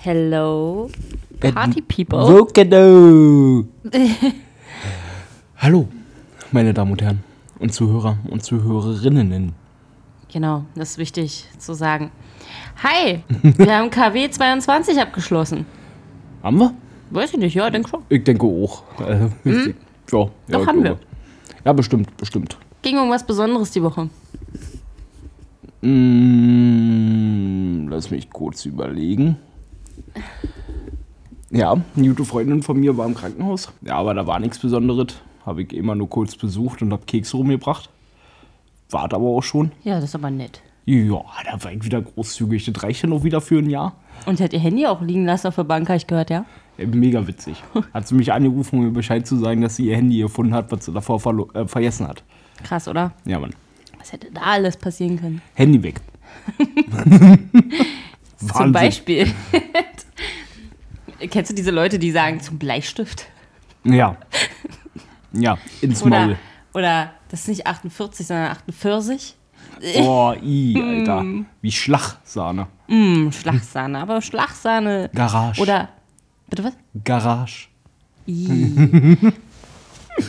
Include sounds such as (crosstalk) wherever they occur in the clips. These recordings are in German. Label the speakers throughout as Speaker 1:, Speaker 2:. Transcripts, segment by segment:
Speaker 1: Hello, Party People.
Speaker 2: Wokado. (laughs) Hallo, meine Damen und Herren und Zuhörer und Zuhörerinnen.
Speaker 1: Genau, das ist wichtig zu sagen. Hi, wir haben KW 22 abgeschlossen.
Speaker 2: Haben wir?
Speaker 1: Weiß ich nicht, ja, denk schon.
Speaker 2: Ich denke auch. Äh, ja, ja,
Speaker 1: Doch,
Speaker 2: ich
Speaker 1: haben
Speaker 2: glaube. Ja, bestimmt, bestimmt.
Speaker 1: Ging um was Besonderes die Woche.
Speaker 2: Mm, lass mich kurz überlegen. Ja, eine gute Freundin von mir war im Krankenhaus. Ja, aber da war nichts Besonderes. Habe ich immer nur kurz besucht und habe Kekse rumgebracht. Wart aber auch schon.
Speaker 1: Ja, das ist aber nett.
Speaker 2: Ja, da war ich wieder großzügig. Das reicht ja noch wieder für ein Jahr.
Speaker 1: Und hat ihr Handy auch liegen lassen auf der Bank, habe ich gehört, ja?
Speaker 2: Mega witzig. (laughs) Hat sie mich angerufen, um mir Bescheid zu sagen, dass sie ihr Handy gefunden hat, was sie davor verlo- äh, vergessen hat.
Speaker 1: Krass, oder?
Speaker 2: Ja, Mann.
Speaker 1: Was hätte da alles passieren können?
Speaker 2: Handy weg. (laughs) (laughs)
Speaker 1: Zum
Speaker 2: Wahnsinn.
Speaker 1: Beispiel. (laughs) Kennst du diese Leute, die sagen zum Bleistift?
Speaker 2: Ja. Ja, ins
Speaker 1: Oder,
Speaker 2: Maul.
Speaker 1: oder das ist nicht 48, sondern 48?
Speaker 2: Oh, i, (laughs) Alter. Wie Schlagsahne.
Speaker 1: Hm, Schlagsahne, aber Schlagsahne.
Speaker 2: Garage.
Speaker 1: Oder, bitte was?
Speaker 2: Garage. (laughs)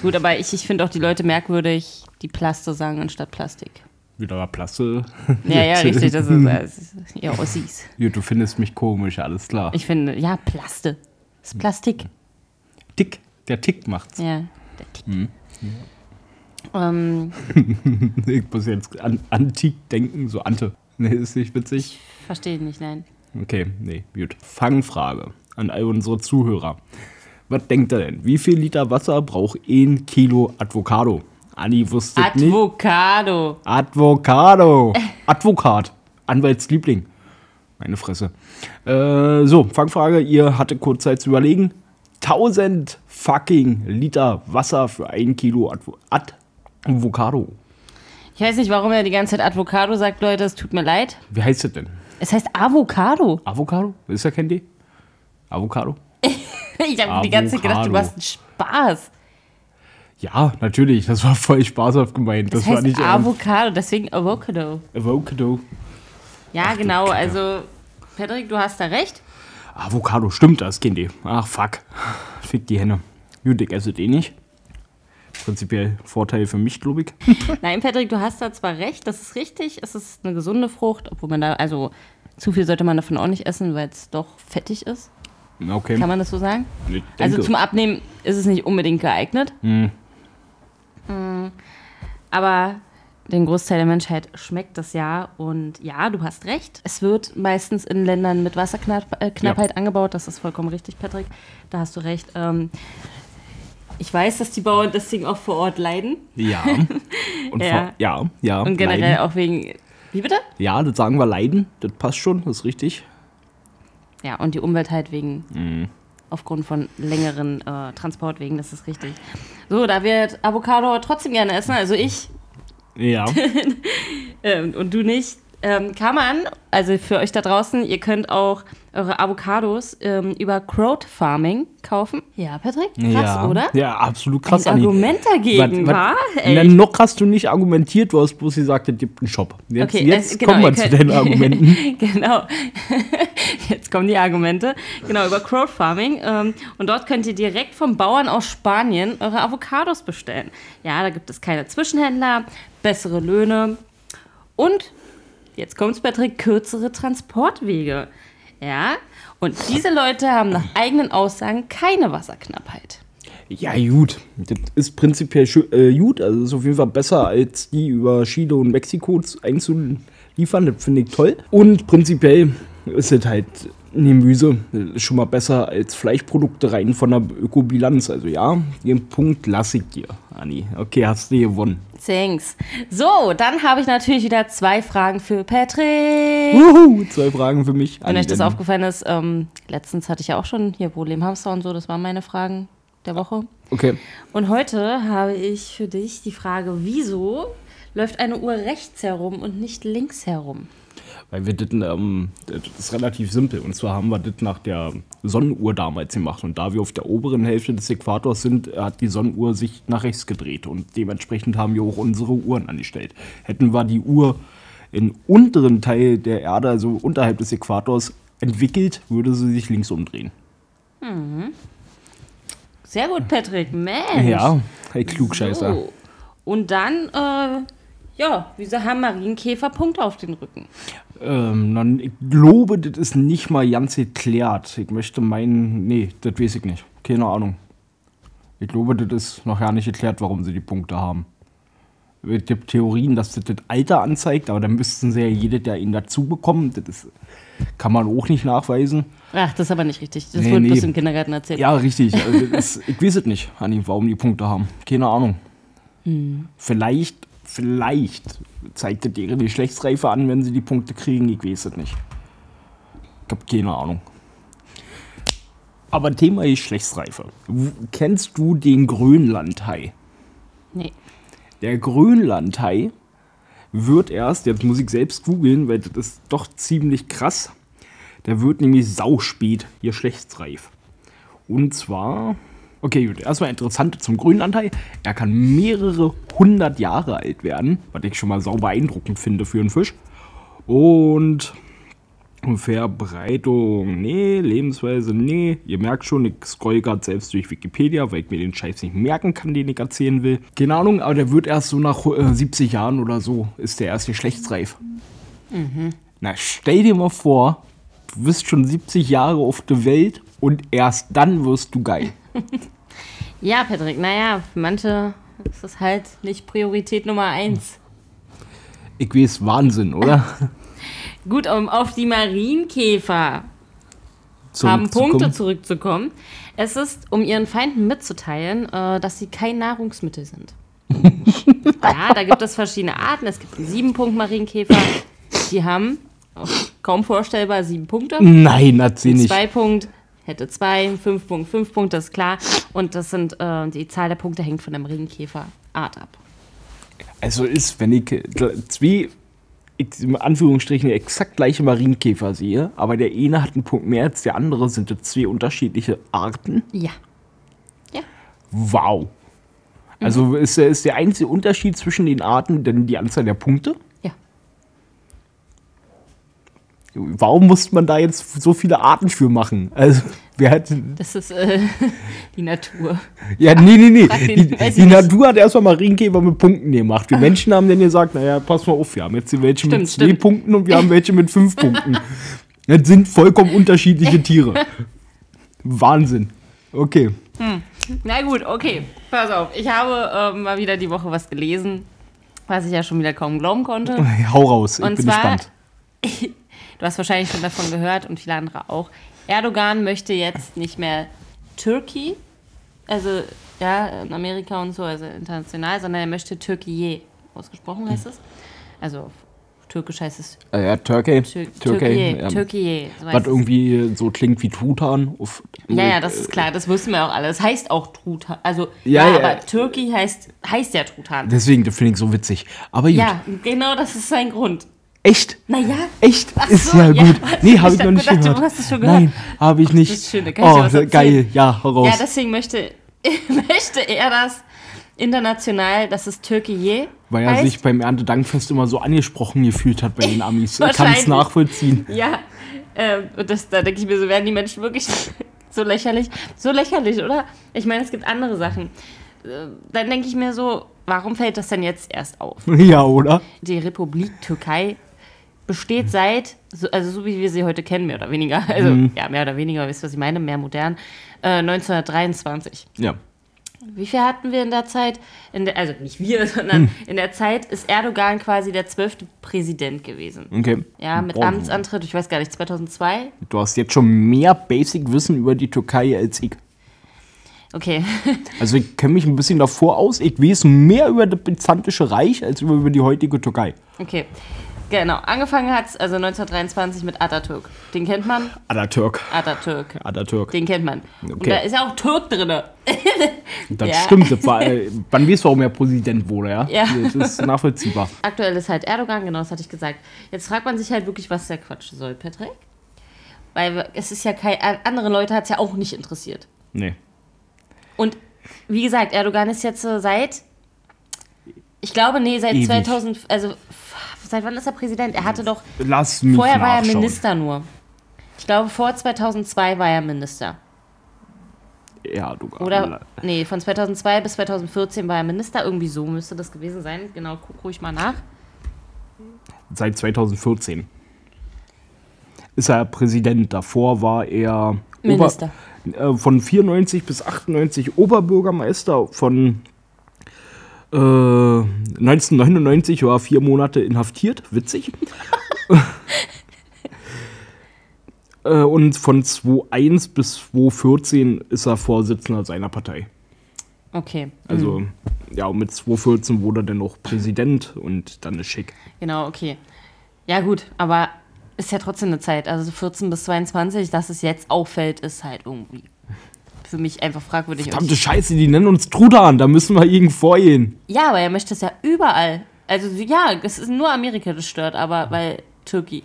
Speaker 1: Gut, aber ich, ich finde auch die Leute merkwürdig, die Plaste sagen anstatt Plastik.
Speaker 2: Wieder Plasse.
Speaker 1: Ja, ja, (laughs) richtig, das ist, das ist ja Ossis.
Speaker 2: Ja, du findest mich komisch, alles klar.
Speaker 1: Ich finde, ja, Plaste. Das ist Plastik.
Speaker 2: Tick. Der Tick macht's.
Speaker 1: Ja, der Tick. Ähm, (laughs)
Speaker 2: Ich muss jetzt an Antik denken, so Ante. Nee, ist nicht witzig.
Speaker 1: verstehe ich nicht, nein.
Speaker 2: Okay, nee, gut. Fangfrage an all unsere Zuhörer. Was denkt ihr denn? Wie viel Liter Wasser braucht ein Kilo Avocado? Anni wusste nicht.
Speaker 1: Advocado.
Speaker 2: Advocado. Advokat. Anwaltsliebling. Meine Fresse. Äh, so, Fangfrage. Ihr hattet kurz Zeit zu überlegen. 1000 fucking Liter Wasser für ein Kilo Advo Ad Avocado.
Speaker 1: Ich weiß nicht, warum er die ganze Zeit Advocado sagt, Leute, es tut mir leid.
Speaker 2: Wie heißt das denn?
Speaker 1: Es heißt Avocado.
Speaker 2: Avocado? Ist ja ihr? Avocado? (laughs)
Speaker 1: Ich habe die ganze Zeit gedacht, du machst einen Spaß.
Speaker 2: Ja, natürlich. Das war voll spaßhaft gemeint. Das,
Speaker 1: Das
Speaker 2: war
Speaker 1: heißt
Speaker 2: nicht ernst.
Speaker 1: Avocado, deswegen Avocado.
Speaker 2: Avocado.
Speaker 1: Ja, genau,
Speaker 2: Kacke.
Speaker 1: also, Patrick, du hast da recht.
Speaker 2: Avocado, stimmt das, ihr. Ach, fuck. Fick die Henne. Gut, ich esse den nicht. Prinzipiell Vorteil für mich, glaube ich. (laughs)
Speaker 1: Nein, Patrick, du hast da zwar recht, das ist richtig, es ist eine gesunde Frucht, obwohl man da, also zu viel sollte man davon auch nicht essen, weil es doch fettig ist.
Speaker 2: Okay.
Speaker 1: Kann man das so sagen? Also zum Abnehmen ist es nicht unbedingt geeignet.
Speaker 2: Hm.
Speaker 1: Mm, Aber den Großteil der Menschheit schmeckt das ja. Und ja, du hast recht. Es wird meistens in Ländern mit Wasserknappheit äh, Knappheit angebaut. Das ist vollkommen richtig, Patrick. Da hast du recht. Ähm, ich weiß, dass die Bauern deswegen auch vor Ort leiden.
Speaker 2: Ja. (laughs) Und
Speaker 1: Ja.
Speaker 2: vor- ja, ja.
Speaker 1: Und generell
Speaker 2: leiden.
Speaker 1: auch wegen. Wie bitte?
Speaker 2: Ja, das sagen wir leiden. Das passt schon, das ist richtig.
Speaker 1: Ja, und die Umwelt halt wegen.
Speaker 2: Mhm.
Speaker 1: Aufgrund von längeren äh, Transportwegen, das ist richtig. So, da wir Avocado trotzdem gerne essen, also ich
Speaker 2: Ja. (laughs)
Speaker 1: ähm, und du nicht, ähm, kann man, also für euch da draußen, ihr könnt auch eure Avocados ähm, über Crowdfarming kaufen. Ja, Patrick? Krass,
Speaker 2: ja.
Speaker 1: oder?
Speaker 2: Ja, absolut krass.
Speaker 1: Ein
Speaker 2: Anni.
Speaker 1: Argument dagegen,
Speaker 2: Was-
Speaker 1: wa?
Speaker 2: was-
Speaker 1: Ey.
Speaker 2: Na, noch hast du nicht argumentiert, du hast bloß gesagt, es gibt einen Shop. Jetzt,
Speaker 1: Okay,
Speaker 2: jetzt
Speaker 1: es- genau,
Speaker 2: kommen wir zu deinen Argumenten. (laughs)
Speaker 1: genau. (laughs) Jetzt kommen die Argumente. Genau, über Crowdfarming. Ähm, und dort könnt ihr direkt vom Bauern aus Spanien eure Avocados bestellen. Ja, da gibt es keine Zwischenhändler, bessere Löhne und, jetzt kommt's, Patrick, kürzere Transportwege. Ja, und diese Leute haben nach eigenen Aussagen keine Wasserknappheit.
Speaker 2: Ja, gut. Das ist prinzipiell äh, gut. Also ist auf jeden Fall besser, als die über Chile und Mexiko einzuliefern. Das finde ich toll. Und prinzipiell ist es halt ein Gemüse ist schon mal besser als Fleischprodukte rein von der Ökobilanz. Also ja, den Punkt lasse ich dir, Anni. Okay, hast du gewonnen.
Speaker 1: Thanks. So, dann habe ich natürlich wieder zwei Fragen für Patrick.
Speaker 2: Wuhu, zwei Fragen für mich.
Speaker 1: Wenn euch das aufgefallen ist, ähm, letztens hatte ich ja auch schon hier Problemhamster und so, das waren meine Fragen der Woche.
Speaker 2: Okay.
Speaker 1: Und heute habe ich für dich die Frage, wieso läuft eine Uhr rechts herum und nicht links herum?
Speaker 2: Weil wir das, ähm, das ist relativ simpel. Und zwar haben wir das nach der Sonnenuhr damals gemacht. Und da wir auf der oberen Hälfte des Äquators sind, hat die Sonnenuhr sich nach rechts gedreht. Und dementsprechend haben wir auch unsere Uhren angestellt. Hätten wir die Uhr im unteren Teil der Erde, also unterhalb des Äquators, entwickelt, würde sie sich links umdrehen.
Speaker 1: Sehr gut, Patrick. Mensch.
Speaker 2: Ja, hey, Klugscheißer.
Speaker 1: So. Und dann, äh, ja, wieso haben Marienkäfer Punkte auf den Rücken?
Speaker 2: Ähm, dann, ich glaube, das ist nicht mal ganz geklärt. Ich möchte meinen, nee, das weiß ich nicht. Keine Ahnung. Ich glaube, das ist noch gar nicht geklärt, warum sie die Punkte haben. Es gibt Theorien, dass das das Alter anzeigt, aber dann müssten sie ja jedes Jahr ihn dazu bekommen. Das ist, kann man auch nicht nachweisen.
Speaker 1: Ach, das ist aber nicht richtig. Das
Speaker 2: Nee,
Speaker 1: wurde
Speaker 2: nee.
Speaker 1: bloß im Kindergarten erzählt.
Speaker 2: Ja, richtig. Also ist, ich weiß es nicht, warum die Punkte haben. Keine Ahnung. Vielleicht, vielleicht zeigt das ihre Geschlechtsreife an, wenn sie die Punkte kriegen. Ich weiß es nicht. Ich habe keine Ahnung. Aber Thema Geschlechtsreife. W- Kennst du den Grönlandhai?
Speaker 1: Nee.
Speaker 2: Der Grönlandhai wird erst, jetzt muss ich selbst googeln, weil das ist doch ziemlich krass. Der wird nämlich sauspät geschlechtsreif. Und zwar, okay, gut, erstmal interessant zum Grönlandhai. Er kann mehrere hundert Jahre alt werden, was ich schon mal sau beeindruckend finde für einen Fisch. Und Verbreitung, nee, Lebensweise, nee. Ihr merkt schon, ich scroll gerade selbst durch Wikipedia, weil ich mir den Scheiß nicht merken kann, den ich erzählen will. Keine Ahnung, aber der wird erst so nach äh, 70 Jahren oder so, ist der erst geschlechtsreif. Na, stell dir mal vor, du bist schon 70 Jahre auf der Welt und erst dann wirst du geil. (laughs)
Speaker 1: Ja, Patrick, naja, für manche ist das halt nicht Priorität Nummer eins.
Speaker 2: Ich weiß, Wahnsinn, oder? (laughs)
Speaker 1: Gut, um auf die Marienkäfer haben
Speaker 2: Zurückzukommen.
Speaker 1: Punkte zurückzukommen. Es ist, um ihren Feinden mitzuteilen, äh, dass sie kein Nahrungsmittel sind. (laughs) ja, da gibt es verschiedene Arten. Es gibt sieben Punkt Marienkäfer. Die haben, oh, kaum vorstellbar, sieben Punkte.
Speaker 2: Nein, hat sie nicht.
Speaker 1: Zwei Punkt hätte zwei, fünf Punkt, fünf Punkt, das ist klar. Und das sind, äh, die Zahl der Punkte hängt von der Marienkäferart ab.
Speaker 2: Also ist, wenn ich zwei, in Anführungsstrichen, exakt gleiche Marienkäfer sehe, aber der eine hat einen Punkt mehr als der andere, sind das zwei unterschiedliche Arten.
Speaker 1: Ja. Ja.
Speaker 2: Wow. Also ist, der- ist der einzige Unterschied zwischen den Arten denn die Anzahl der Punkte?
Speaker 1: Ja.
Speaker 2: Warum muss man da jetzt so viele Arten für machen? Also, wer hat.
Speaker 1: Das ist äh, (laughs) die Natur.
Speaker 2: Ja, nee, nee, nee. (laughs)
Speaker 1: Den,
Speaker 2: Die, die. Natur hat erstmal Marienkäfer mit Punkten gemacht. Wir Menschen haben dann gesagt, naja, pass mal auf, wir haben jetzt hier welche mit
Speaker 1: Stimmt,
Speaker 2: zwei
Speaker 1: stimmt.
Speaker 2: Punkten und wir haben welche mit fünf (laughs) Punkten. Das sind vollkommen unterschiedliche Tiere. Wahnsinn. Okay.
Speaker 1: Na gut, okay. Pass auf. Ich habe ähm, mal wieder die Woche was gelesen, was ich ja schon wieder kaum glauben konnte.
Speaker 2: Hau raus, ich
Speaker 1: Und
Speaker 2: bin
Speaker 1: zwar-
Speaker 2: gespannt.
Speaker 1: Du hast wahrscheinlich schon davon gehört und viele andere auch. Erdogan möchte jetzt nicht mehr Türkei, also ja, in Amerika und so, also international, sondern er möchte Türkei. Ausgesprochen heißt es? Also auf Türkisch heißt es
Speaker 2: Äh, ja, Turkey.
Speaker 1: Tür
Speaker 2: Türkei.
Speaker 1: Türkei.
Speaker 2: ja.
Speaker 1: Türkei. So
Speaker 2: Was irgendwie so klingt wie Truthahn. Auf,
Speaker 1: Ja, ja, das ist klar, das wussten wir auch alle. Das heißt auch Truthahn. Also,
Speaker 2: Ja,
Speaker 1: ja,
Speaker 2: ja.
Speaker 1: aber Türkei heißt, heißt ja Truthahn.
Speaker 2: Deswegen, das finde ich so witzig. Aber gut.
Speaker 1: Ja, genau das ist sein Grund.
Speaker 2: Echt?
Speaker 1: Naja,
Speaker 2: Echt?
Speaker 1: Ach
Speaker 2: ist
Speaker 1: so,
Speaker 2: ja
Speaker 1: ja.
Speaker 2: gut. (laughs) Nee, habe ich
Speaker 1: Ich
Speaker 2: noch nicht
Speaker 1: du
Speaker 2: gehört.
Speaker 1: hast es schon gehört.
Speaker 2: Nein, habe ich nicht.
Speaker 1: Das ist schön, da kann ich
Speaker 2: oh,
Speaker 1: dir was
Speaker 2: geil. Ja, hau raus.
Speaker 1: ja, deswegen möchte, (laughs) möchte er das international, dass es Türkei
Speaker 2: Weil er
Speaker 1: heißt.
Speaker 2: sich beim Erntedankfest immer so angesprochen gefühlt hat bei den Amis. Ich kann es nachvollziehen.
Speaker 1: Ja, und das, da denke ich mir so, werden die Menschen wirklich (laughs) so lächerlich? So lächerlich, oder? Ich meine, es gibt andere Sachen. Äh, Dann denke ich mir so, warum fällt das denn jetzt erst auf?
Speaker 2: Ja, oder?
Speaker 1: Die Republik Türkei besteht seit, so, also so wie wir sie heute kennen, mehr oder weniger, (laughs) also
Speaker 2: Mhm.
Speaker 1: ja, mehr oder weniger, wisst ihr, was ich meine, mehr modern, äh, 1923.
Speaker 2: Ja.
Speaker 1: Wie viel hatten wir in der Zeit? In der, also nicht wir, (laughs) sondern
Speaker 2: Hm.
Speaker 1: in der Zeit ist Erdogan quasi der zwölfte Präsident gewesen.
Speaker 2: Okay.
Speaker 1: Ja, mit
Speaker 2: Boah,
Speaker 1: Amtsantritt, ich weiß gar nicht, 2002?
Speaker 2: Du hast jetzt schon mehr Basic-Wissen über die Türkei als ich.
Speaker 1: Okay. (laughs)
Speaker 2: Also ich kenne mich ein bisschen davor aus. Ich weiß mehr über das Byzantische Reich als über, über die heutige Türkei.
Speaker 1: Okay. Genau. Angefangen hat es also 1923 mit Atatürk. Den kennt man?
Speaker 2: Atatürk.
Speaker 1: Atatürk.
Speaker 2: Atatürk.
Speaker 1: Den kennt man. Und
Speaker 2: Okay.
Speaker 1: da ist ja auch Türk drin. (laughs)
Speaker 2: Das
Speaker 1: Ja.
Speaker 2: stimmt. Das war, äh, wann weißt du, warum er Präsident wurde, ja?
Speaker 1: Ja.
Speaker 2: Das ist nachvollziehbar. (laughs)
Speaker 1: Aktuell ist halt Erdogan, genau, das hatte ich gesagt. Jetzt fragt man sich halt wirklich, was der Quatsch soll, Patrick. Weil es ist ja kein. Andere Leute hat es ja auch nicht interessiert.
Speaker 2: Nee.
Speaker 1: Und wie gesagt, Erdogan ist jetzt so seit. Ich glaube, nee, seit
Speaker 2: Ewig.
Speaker 1: 2000. Also, seit wann ist er Präsident? Er hatte doch.
Speaker 2: Lass mich
Speaker 1: Vorher war er
Speaker 2: nachschauen.
Speaker 1: Minister nur. Ich glaube, vor 2002 war er Minister.
Speaker 2: Erdogan.
Speaker 1: Oder, nee, von 2002 bis 2014 war er Minister. Irgendwie so müsste das gewesen sein. Genau, guck ruhig mal nach.
Speaker 2: Seit 2014 ist er Präsident. Davor war er
Speaker 1: Minister.
Speaker 2: Ober, äh, von 94 bis 98 Oberbürgermeister. Von äh, 1999 war er vier Monate inhaftiert. Witzig. (laughs) Äh, und von 2001 bis 2014 ist er Vorsitzender seiner Partei.
Speaker 1: Okay.
Speaker 2: Also, ja, und mit 2014 wurde er dann auch Präsident und dann ist schick.
Speaker 1: Genau, okay. Ja, gut, aber ist ja trotzdem eine Zeit. Also 14 bis 22, dass es jetzt auffällt, ist halt irgendwie für mich einfach fragwürdig.
Speaker 2: Verdammte Scheiße, die nennen uns Trudan, da müssen wir irgendwo vorgehen.
Speaker 1: Ja, aber er möchte es ja überall. Also ja, es ist nur Amerika, das stört, aber weil Türkei.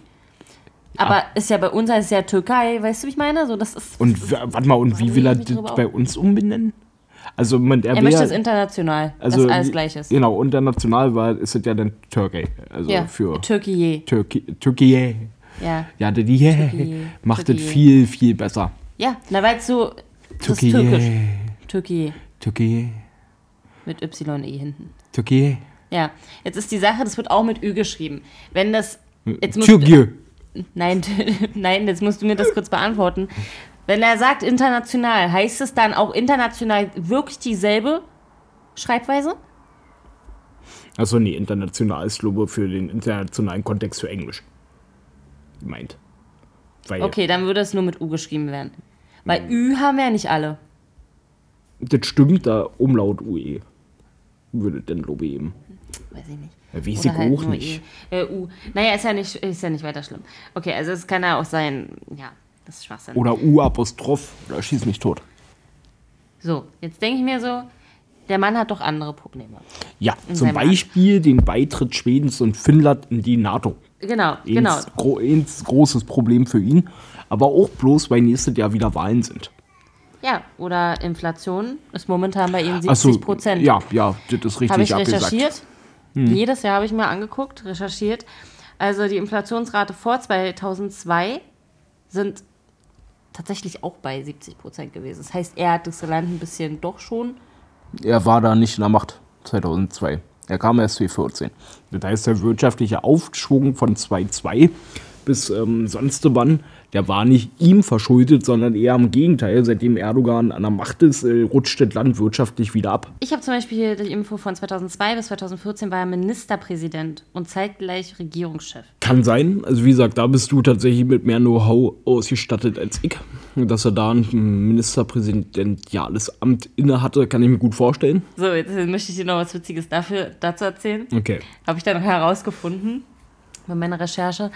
Speaker 1: Aber ist ja bei uns es ja Türkei, weißt du, wie ich meine? So, das ist.
Speaker 2: Und warte mal, und wie will er das bei uns umbenennen? Also, man, er,
Speaker 1: er möchte
Speaker 2: ja-
Speaker 1: es international,
Speaker 2: also,
Speaker 1: dass alles gleich ist.
Speaker 2: Genau, international war, ist es ja dann Türkei. Also
Speaker 1: Ja,
Speaker 2: für
Speaker 1: Türkei.
Speaker 2: Türkei. Türkei.
Speaker 1: Ja.
Speaker 2: Ja, die
Speaker 1: Türkei.
Speaker 2: macht es viel, viel besser.
Speaker 1: Ja, na, weil es so. Das ist
Speaker 2: Türkei.
Speaker 1: türkisch. Türkei.
Speaker 2: Türkei.
Speaker 1: Mit Y-E hinten.
Speaker 2: Türkei.
Speaker 1: Ja. Jetzt ist die Sache, das wird auch mit Ü geschrieben. Wenn das. Jetzt musst du-
Speaker 2: Türkei.
Speaker 1: Nein, (laughs) nein, jetzt musst du mir das kurz beantworten. Wenn er sagt international, heißt es dann auch international wirklich dieselbe Schreibweise?
Speaker 2: Achso, nee, international ist Lobe für den internationalen Kontext für Englisch. Meint. Weil
Speaker 1: Okay, dann würde es nur mit U geschrieben werden. Weil Ü haben ja nicht alle.
Speaker 2: das stimmt, da Umlaut UE. Würde denn Lobe eben.
Speaker 1: Weiß ich nicht.
Speaker 2: Ja, weiß
Speaker 1: Oder
Speaker 2: ich
Speaker 1: halt
Speaker 2: auch nicht.
Speaker 1: E. Äh, U. Naja, ist ja, nicht, ist ja nicht weiter schlimm. Okay, also es kann ja auch sein, ja, das ist Schwachsinn.
Speaker 2: Oder U-Apostroph, oder schieß mich tot.
Speaker 1: So, jetzt denke ich mir so, der Mann hat doch andere Probleme.
Speaker 2: Ja, zum
Speaker 1: seinem Land.
Speaker 2: Beispiel den Beitritt Schwedens und Finnland in die NATO.
Speaker 1: Genau, genau.
Speaker 2: Eins, gro eins großes Problem für ihn. Aber auch bloß, weil nächstes Jahr wieder Wahlen sind.
Speaker 1: Ja, oder Inflation ist momentan bei
Speaker 2: so,
Speaker 1: 70 Prozent.
Speaker 2: Ja, ja, das ist richtig
Speaker 1: Habe ich
Speaker 2: abgesagt.
Speaker 1: recherchiert. Jedes Jahr habe ich mir angeguckt, recherchiert. Also die Inflationsrate vor 2002 sind tatsächlich auch bei 70 Prozent gewesen. Das heißt, er hat das Land ein bisschen doch schon.
Speaker 2: Er war da nicht in der Macht 2002. Er kam erst 2014. Das heißt, der wirtschaftliche Aufschwung von 2002 bis ähm, sonst wann, der war nicht ihm verschuldet, sondern eher im Gegenteil. Seitdem Erdogan an der Macht ist, äh, rutscht das Land wirtschaftlich wieder ab.
Speaker 1: Ich habe zum Beispiel hier die Info von 2002 bis 2014 war er Ministerpräsident und zeitgleich Regierungschef.
Speaker 2: Kann sein. Also wie gesagt, da bist du tatsächlich mit mehr Know-how ausgestattet als ich. Dass er da ein Ministerpräsidentiales Amt inne hatte, kann ich mir gut vorstellen.
Speaker 1: So, jetzt möchte ich dir noch was Witziges dafür, dazu erzählen.
Speaker 2: Okay.
Speaker 1: Habe ich dann noch herausgefunden bei meiner Recherche.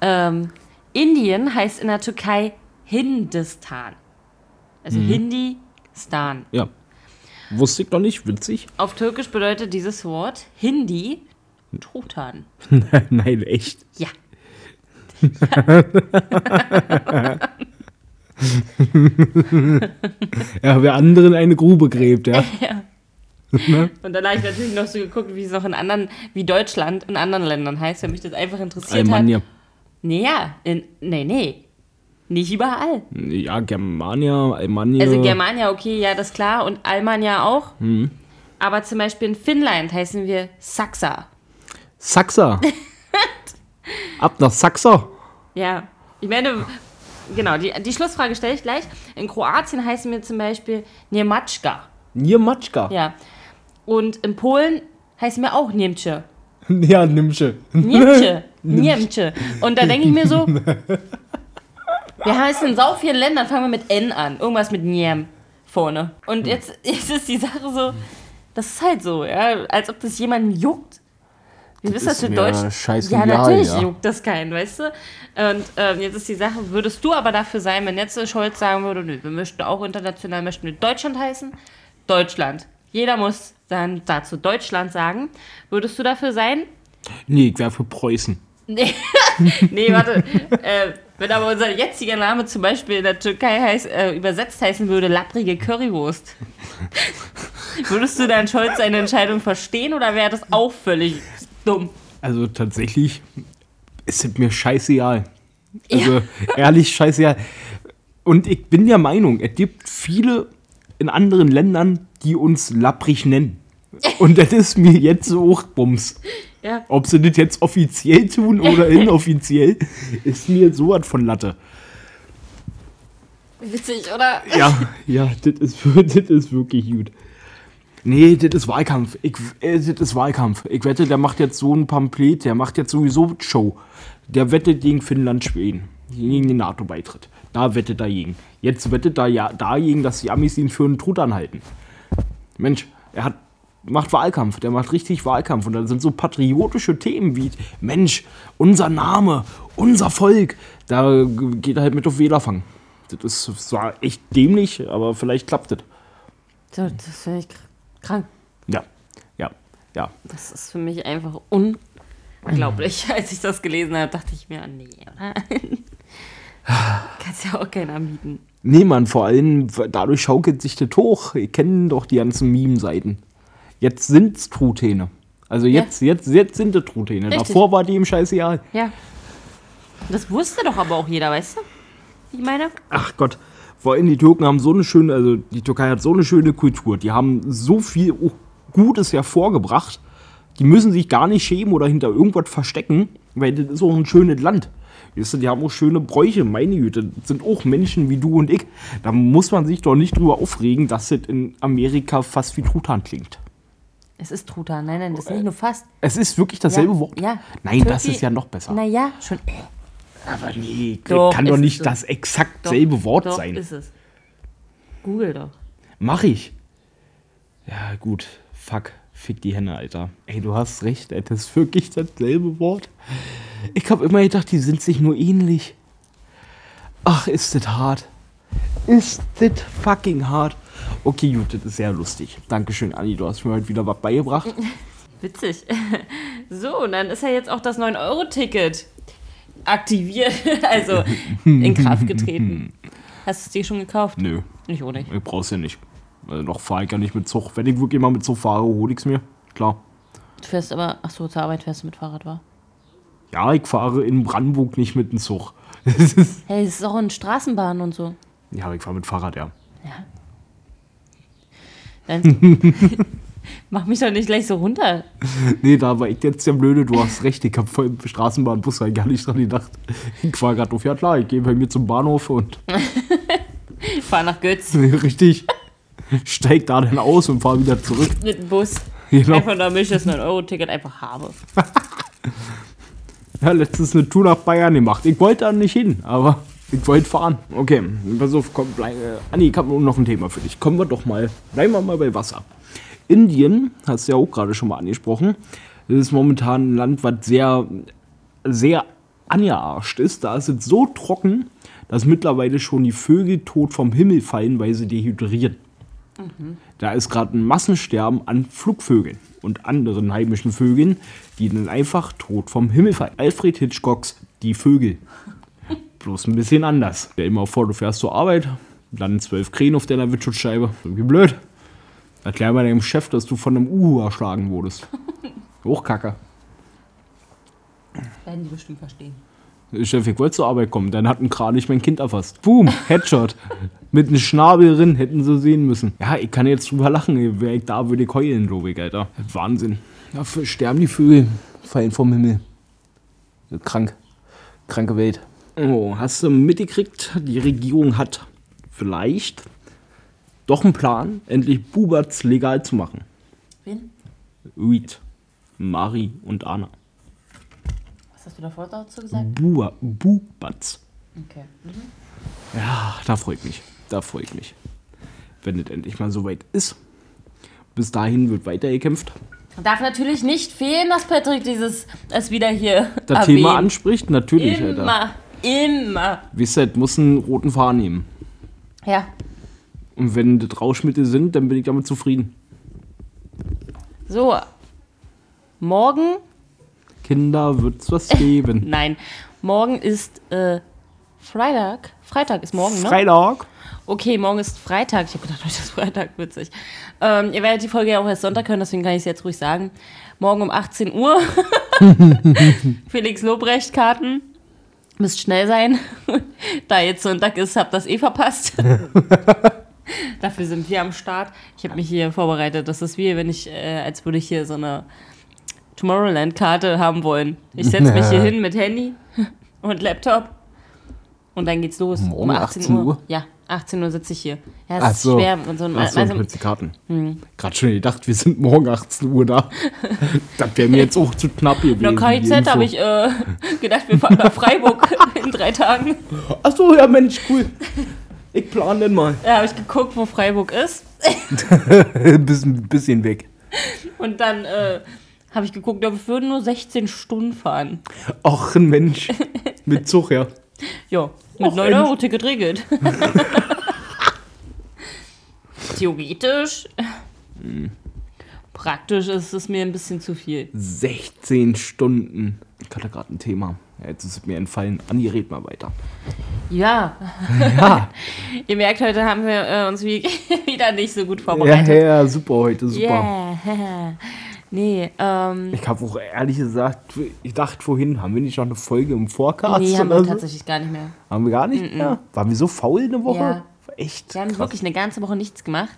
Speaker 1: Ähm, Indien heißt in der Türkei Hindistan. Also Hindi-Stan.
Speaker 2: Ja. Wusste ich noch nicht, witzig.
Speaker 1: Auf Türkisch bedeutet dieses Wort Hindi Truthahn. (laughs)
Speaker 2: Nein, echt.
Speaker 1: Ja. (laughs)
Speaker 2: Ja, wer anderen eine Grube gräbt, ja. (laughs) (laughs)
Speaker 1: Und dann habe ich natürlich noch so geguckt, wie es noch in anderen, wie Deutschland in anderen Ländern heißt, wenn mich das einfach interessiert
Speaker 2: Almania.
Speaker 1: hat. Nee, ja. In, nee, nee. Nicht überall.
Speaker 2: Ja, Germania, Almania.
Speaker 1: Also Germania, okay, ja, das ist klar. Und Almania auch. Aber zum Beispiel in Finnland heißen wir Saxa.
Speaker 2: Saxa. (laughs) Ab nach Saxa.
Speaker 1: Ja. Ich meine, genau, die, die Schlussfrage stelle ich gleich. In Kroatien heißen wir zum Beispiel Niemaczka.
Speaker 2: Niemaczka.
Speaker 1: Ja. Und in Polen heißen wir auch Niemcze. (laughs)
Speaker 2: Ja, Nimmsche.
Speaker 1: Niemcze. (laughs) Niemcze. Und da denke ich mir so, (laughs) wir heißen in sau vielen Ländern, fangen wir mit N an. Irgendwas mit Niem vorne. Und jetzt, jetzt ist die Sache so, das ist halt so, ja, als ob das jemanden juckt. Wie ist das für
Speaker 2: mir
Speaker 1: Deutsch? Ja, natürlich
Speaker 2: ja.
Speaker 1: juckt das keinen, weißt du? Und ähm, jetzt ist die Sache, würdest du aber dafür sein, wenn jetzt Scholz sagen würde, nö, wir möchten auch international, möchten wir Deutschland heißen? Deutschland. Jeder muss dann dazu Deutschland sagen. Würdest du dafür sein?
Speaker 2: Nee, ich wäre für Preußen.
Speaker 1: Nee, (laughs) nee warte. äh, wenn aber unser jetziger Name zum Beispiel in der Türkei heißt, äh, übersetzt heißen würde, lapprige Currywurst. (laughs) Würdest du dann Scholz seine Entscheidung verstehen oder wäre das auch völlig dumm?
Speaker 2: Also tatsächlich ist es mir scheißegal. Also ehrlich, scheiße, ja. Und ich bin der Meinung, es gibt viele in anderen Ländern, die uns lapprig nennen. Und das ist mir jetzt so Hochbums.
Speaker 1: Ja.
Speaker 2: Ob sie das jetzt offiziell tun oder (laughs) inoffiziell, ist mir sowas von Latte.
Speaker 1: Witzig, oder?
Speaker 2: Ja, ja, das ist, (laughs) das ist wirklich gut. Nee, das ist Wahlkampf. Ich, äh, das ist Wahlkampf. Ich wette, der macht jetzt so ein Pamphlet, der macht jetzt sowieso Show. Der wettet gegen Finnland, Schweden, gegen den NATO-Beitritt. Da wettet er gegen. Jetzt wettet er ja dagegen, dass die Amis ihn für einen Trut anhalten. Mensch, er hat, macht Wahlkampf, der macht richtig Wahlkampf. Und da sind so patriotische Themen wie, Mensch, unser Name, unser Volk. Da geht er halt mit auf Wählerfang. Das ist zwar echt dämlich, aber vielleicht klappt das.
Speaker 1: Das finde ich kr- krank.
Speaker 2: Ja, ja, ja.
Speaker 1: Das ist für mich einfach unglaublich. (clears throat) Als ich das gelesen habe, dachte ich mir, nee, oder? (laughs) Kannst ja auch keiner mieten.
Speaker 2: Nee, Mann, vor allem dadurch schaukelt sich das hoch. Ihr kennt doch die ganzen Meme-Seiten. Jetzt sind's Truthähne. Also jetzt, jetzt, jetzt sind es Truthähne.
Speaker 1: Richtig.
Speaker 2: Davor war die im Scheißegal.
Speaker 1: Ja. Das wusste doch aber auch jeder, weißt du? Ich meine,
Speaker 2: Ach Gott. Vor allem die Türken haben so eine schöne, also die Türkei hat so eine schöne Kultur. Die haben so viel Gutes hervorgebracht. Die müssen sich gar nicht schämen oder hinter irgendwas verstecken, weil das ist auch ein schönes Land. Weißt du, die haben auch schöne Bräuche, meine Güte. Das sind auch Menschen wie du und ich. Da muss man sich doch nicht drüber aufregen, dass das in Amerika fast wie Truthahn klingt.
Speaker 1: Es ist Truthahn. Nein, nein, das ist nicht nur fast.
Speaker 2: Es ist wirklich dasselbe
Speaker 1: ja,
Speaker 2: Wort.
Speaker 1: Ja.
Speaker 2: Nein, das
Speaker 1: Türki-
Speaker 2: ist ja noch besser.
Speaker 1: Naja, schon.
Speaker 2: Aber nee,
Speaker 1: Doch,
Speaker 2: kann doch nicht
Speaker 1: so.
Speaker 2: das exakt
Speaker 1: Doch,
Speaker 2: selbe Wort
Speaker 1: doch,
Speaker 2: sein.
Speaker 1: ist es. Google doch.
Speaker 2: Mach ich. Ja, gut. Fuck. Fick die Henne, Alter. Ey, du hast recht, ey. Das ist wirklich dasselbe Wort. Ich hab immer gedacht, die sind sich nur ähnlich. Ach, ist das hart. Ist das fucking hart. Okay, gut, das ist sehr lustig. Dankeschön, Anni. Du hast mir heute wieder was beigebracht. (laughs)
Speaker 1: Witzig. (laughs) So, und dann ist ja jetzt auch das 9-Euro-Ticket aktiviert, (laughs) also in Kraft getreten. Hast du es dir schon gekauft?
Speaker 2: Nö,
Speaker 1: Ich auch nicht.
Speaker 2: ich brauch's ja nicht. Also noch fahre ich ja nicht mit Zug. Wenn ich wirklich mal mit Zug fahre, hol ich's mir. Klar.
Speaker 1: Du fährst aber, ach so, zur Arbeit fährst du mit Fahrrad, war?
Speaker 2: Ja, ich fahre in Brandenburg nicht mit dem Zug.
Speaker 1: Hey, es ist auch in Straßenbahnen und so.
Speaker 2: ja, ich fahre mit Fahrrad, ja.
Speaker 1: Ja. (laughs) Mach mich doch nicht gleich so runter.
Speaker 2: Nee, da war ich jetzt der Blöde, du hast recht, ich habe voll im Straßenbahnbus halt gar nicht dran gedacht. Ich war gerade auf, ja klar, ich gehe bei mir zum Bahnhof und (laughs)
Speaker 1: Fahr nach Götz (laughs)
Speaker 2: richtig, steig da dann aus und fahr wieder zurück.
Speaker 1: mit dem Bus.
Speaker 2: Genau.
Speaker 1: Einfach damit ich das 9-Euro-Ticket einfach habe.
Speaker 2: Ja, letztens eine Tour nach Bayern gemacht. Ich wollte da nicht hin, aber ich wollte fahren. Okay, pass auf, komm, bleib, äh, Anni, ich habe noch ein Thema für dich. Kommen wir doch mal, bleiben wir mal bei Wasser. Indien, hast du ja auch gerade schon mal angesprochen, das ist momentan ein Land, was sehr, sehr angearscht ist. Da ist es so trocken, dass mittlerweile schon die Vögel tot vom Himmel fallen, weil sie dehydrieren. Da ist gerade ein Massensterben an Flugvögeln und anderen heimischen Vögeln, die dann einfach tot vom Himmel fallen. Alfred Hitchcocks Die Vögel. Bloß ein bisschen anders. Stell dir mal vor, du fährst zur Arbeit, dann zwölf Krähen auf deiner Windschutzscheibe. Wie blöd. Erklär mal deinem Chef, dass du von einem Uhu erschlagen wurdest. (laughs) Hochkacke.
Speaker 1: Werden die bestimmt verstehen.
Speaker 2: Chef, ich wollte zur Arbeit kommen, dann hat ein Kranich mein Kind erfasst. Boom, Headshot. Mit einem Schnabel drin, hätten sie sehen müssen. Ja, ich kann jetzt drüber lachen, wäre ich da, würde ich heulen, glaube ich, Alter. Wahnsinn. Dafür sterben die Vögel, fallen vom Himmel. Krank. Kranke Welt. Oh, hast du mitgekriegt, die Regierung hat vielleicht doch einen Plan, endlich Buberts legal zu machen.
Speaker 1: Wen?
Speaker 2: Reed, Mari und Anna.
Speaker 1: Was hast du davor dazu gesagt?
Speaker 2: Buber, Buberts.
Speaker 1: Okay.
Speaker 2: Ja, da freue ich mich. Da freue ich mich. Wenn es endlich mal soweit ist. Bis dahin wird weiter gekämpft.
Speaker 1: Darf natürlich nicht fehlen, dass Patrick dieses es wieder hier
Speaker 2: Das
Speaker 1: erwähnt.
Speaker 2: Thema anspricht, natürlich, Alter.
Speaker 1: Immer.
Speaker 2: Wisst ihr, muss einen roten Faden nehmen.
Speaker 1: Ja,
Speaker 2: Und wenn das Rauschmittel sind, dann bin ich damit zufrieden.
Speaker 1: so. Morgen,
Speaker 2: Kinder wird's was geben. (laughs)
Speaker 1: nein, morgen ist äh, Freitag. Freitag ist morgen, ne?
Speaker 2: Freitag.
Speaker 1: Okay, morgen ist Freitag. Ich habe gedacht, heute ist Freitag, witzig. Ähm, ihr werdet die Folge ja auch erst Sonntag hören, deswegen kann ich es jetzt ruhig sagen. Morgen um 18 Uhr. (laughs) Felix Lobrecht-Karten. Müsst schnell sein. (laughs) da jetzt Sonntag ist, habt das eh verpasst. (laughs) Dafür sind wir am Start. Ich habe mich hier vorbereitet. Das ist wie, wenn ich, äh, als würde ich hier so eine Tomorrowland-Karte haben wollen. Ich setze mich hier (laughs) hin mit Handy und Laptop und dann geht's los.
Speaker 2: Um 18 Uhr?
Speaker 1: Ja, 18 Uhr sitze ich hier. Ja, das
Speaker 2: Ach
Speaker 1: ist
Speaker 2: so.
Speaker 1: schwer. Und so ein,
Speaker 2: Achso,
Speaker 1: also,
Speaker 2: mit die Karten.
Speaker 1: Hm.
Speaker 2: Gerade schon gedacht, wir sind morgen 18 Uhr da. (laughs) das wäre mir jetzt auch zu knapp gewesen.
Speaker 1: noch
Speaker 2: die
Speaker 1: KIZ habe ich äh, gedacht, wir fahren nach Freiburg (laughs) in drei Tagen.
Speaker 2: Achso, ja Mensch, cool. Ich plane den mal.
Speaker 1: Da habe ich geguckt, wo Freiburg ist. (laughs)
Speaker 2: bisschen, bisschen weg.
Speaker 1: Und dann äh, habe ich geguckt, ja, wir würden nur 16 Stunden fahren.
Speaker 2: Ach, ein Mensch. Mit Zug, ja.
Speaker 1: Ja, mit
Speaker 2: Och,
Speaker 1: 9
Speaker 2: Mensch.
Speaker 1: Euro Ticket regelt. (laughs) Theoretisch. Praktisch ist es mir ein bisschen zu viel.
Speaker 2: 16 Stunden. Ich hatte gerade ein Thema. Ja, jetzt ist es mir entfallen. Anni, red mal weiter.
Speaker 1: Ja, (laughs)
Speaker 2: Ja, (laughs)
Speaker 1: ihr merkt, heute haben wir äh, uns wie, wieder nicht so gut
Speaker 2: ja,
Speaker 1: vorbereitet.
Speaker 2: ja, super heute, super.
Speaker 1: Yeah. Nee, ähm,
Speaker 2: Ich habe auch ehrlich gesagt, ich dachte vorhin, haben wir nicht noch eine Folge im Forecast?
Speaker 1: nee, haben wir
Speaker 2: so?
Speaker 1: tatsächlich gar nicht mehr.
Speaker 2: Haben wir gar nicht mehr? Waren wir so faul eine Woche?
Speaker 1: Ja.
Speaker 2: Echt?
Speaker 1: Wir haben
Speaker 2: Krass.
Speaker 1: wirklich eine ganze Woche nichts gemacht.